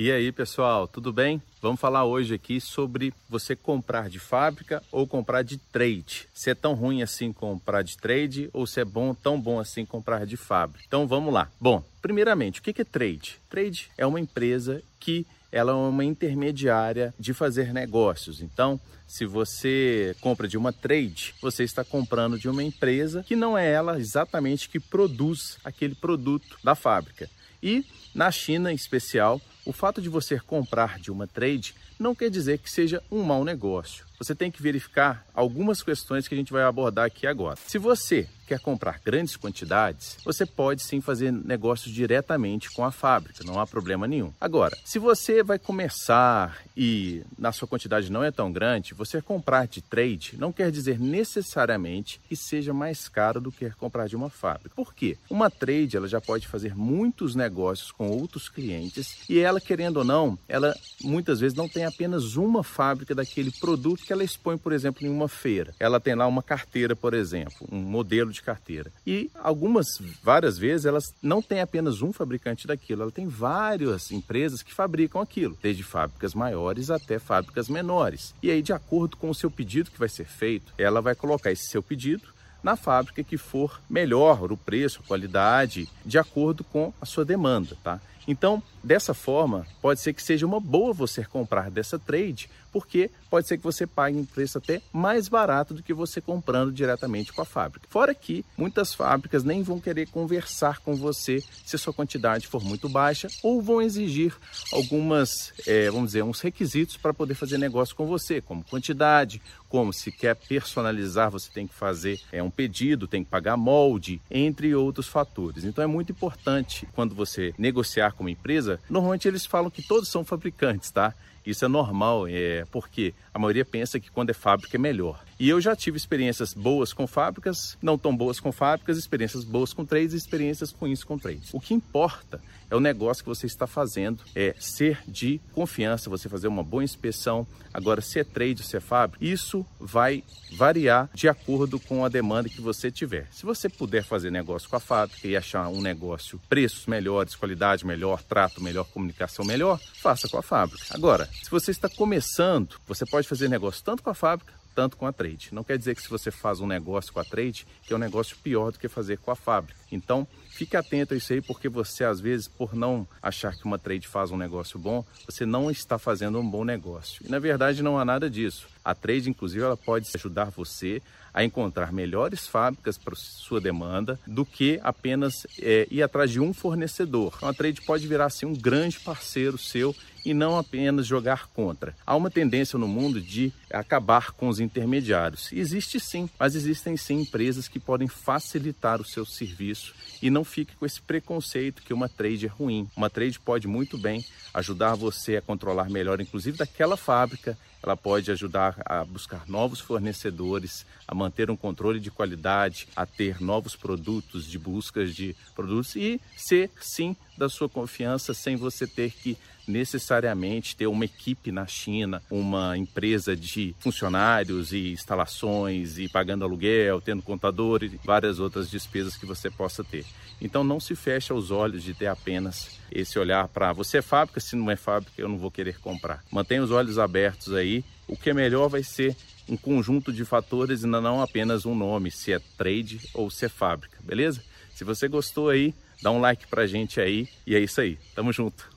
E aí, pessoal, tudo bem? Vamos falar hoje aqui sobre você comprar de fábrica ou comprar de trade. Se é tão ruim assim comprar de trade ou se é bom, tão bom assim comprar de fábrica. Então vamos lá. Bom, primeiramente, o que é trade? Trade é uma empresa que ela é uma intermediária de fazer negócios. Então, se você compra de uma trade, você está comprando de uma empresa que não é ela exatamente que produz aquele produto da fábrica. E na China, em especial, o fato de você comprar de uma trade não quer dizer que seja um mau negócio. Você tem que verificar algumas questões que a gente vai abordar aqui agora. Se você quer comprar grandes quantidades, você pode sim fazer negócio diretamente com a fábrica, não há problema nenhum. Agora, se você vai começar e na sua quantidade não é tão grande, você comprar de trade não quer dizer necessariamente que seja mais caro do que comprar de uma fábrica. Por quê? Uma trade ela já pode fazer muitos negócios com outros clientes e ela querendo ou não, ela muitas vezes não tem apenas uma fábrica daquele produto que ela expõe, por exemplo, em uma feira. Ela tem lá uma carteira, por exemplo, um modelo de carteira. E algumas, várias vezes, elas não têm apenas um fabricante daquilo, ela tem várias empresas que fabricam aquilo, desde fábricas maiores até fábricas menores. E aí, de acordo com o seu pedido que vai ser feito, ela vai colocar esse seu pedido na fábrica que for melhor o preço, a qualidade, de acordo com a sua demanda, tá? Então, dessa forma, pode ser que seja uma boa você comprar dessa trade, porque pode ser que você pague um preço até mais barato do que você comprando diretamente com a fábrica. Fora que muitas fábricas nem vão querer conversar com você se a sua quantidade for muito baixa ou vão exigir algumas, é, vamos dizer, uns requisitos para poder fazer negócio com você, como quantidade, como se quer personalizar, você tem que fazer é, um pedido, tem que pagar molde, entre outros fatores. Então é muito importante quando você negociar com uma empresa, normalmente eles falam que todos são fabricantes, tá? Isso é normal, é porque a maioria pensa que quando é fábrica é melhor. E eu já tive experiências boas com fábricas, não tão boas com fábricas, experiências boas com trades e experiências ruins com trades. O que importa é o negócio que você está fazendo, é ser de confiança, você fazer uma boa inspeção. Agora, se é trade se é fábrica, isso vai variar de acordo com a demanda que você tiver. Se você puder fazer negócio com a fábrica e achar um negócio, preços melhores, qualidade melhor, trato melhor, comunicação melhor, faça com a fábrica. Agora, se você está começando, você pode fazer negócio tanto com a fábrica tanto com a trade. Não quer dizer que se você faz um negócio com a trade, que é um negócio pior do que fazer com a fábrica. Então, fique atento a isso aí, porque você, às vezes, por não achar que uma trade faz um negócio bom, você não está fazendo um bom negócio. E, na verdade, não há nada disso. A trade, inclusive, ela pode ajudar você a encontrar melhores fábricas para sua demanda do que apenas é, ir atrás de um fornecedor. Então, a trade pode virar assim um grande parceiro seu e não apenas jogar contra. Há uma tendência no mundo de acabar com os intermediários. Existe sim, mas existem sim empresas que podem facilitar o seu serviço e não fique com esse preconceito que uma trade é ruim. Uma trade pode muito bem ajudar você a controlar melhor, inclusive daquela fábrica. Ela pode ajudar a buscar novos fornecedores, a manter um controle de qualidade, a ter novos produtos, de buscas de produtos e ser sim da sua confiança sem você ter que necessariamente ter uma equipe na China, uma empresa de funcionários e instalações e pagando aluguel, tendo contador e várias outras despesas que você possa ter. Então não se feche aos olhos de ter apenas esse olhar para você é fábrica, se não é fábrica eu não vou querer comprar. Mantenha os olhos abertos aí. O que é melhor vai ser um conjunto de fatores e não apenas um nome, se é trade ou se é fábrica, beleza? Se você gostou aí, dá um like pra gente aí e é isso aí. Tamo junto.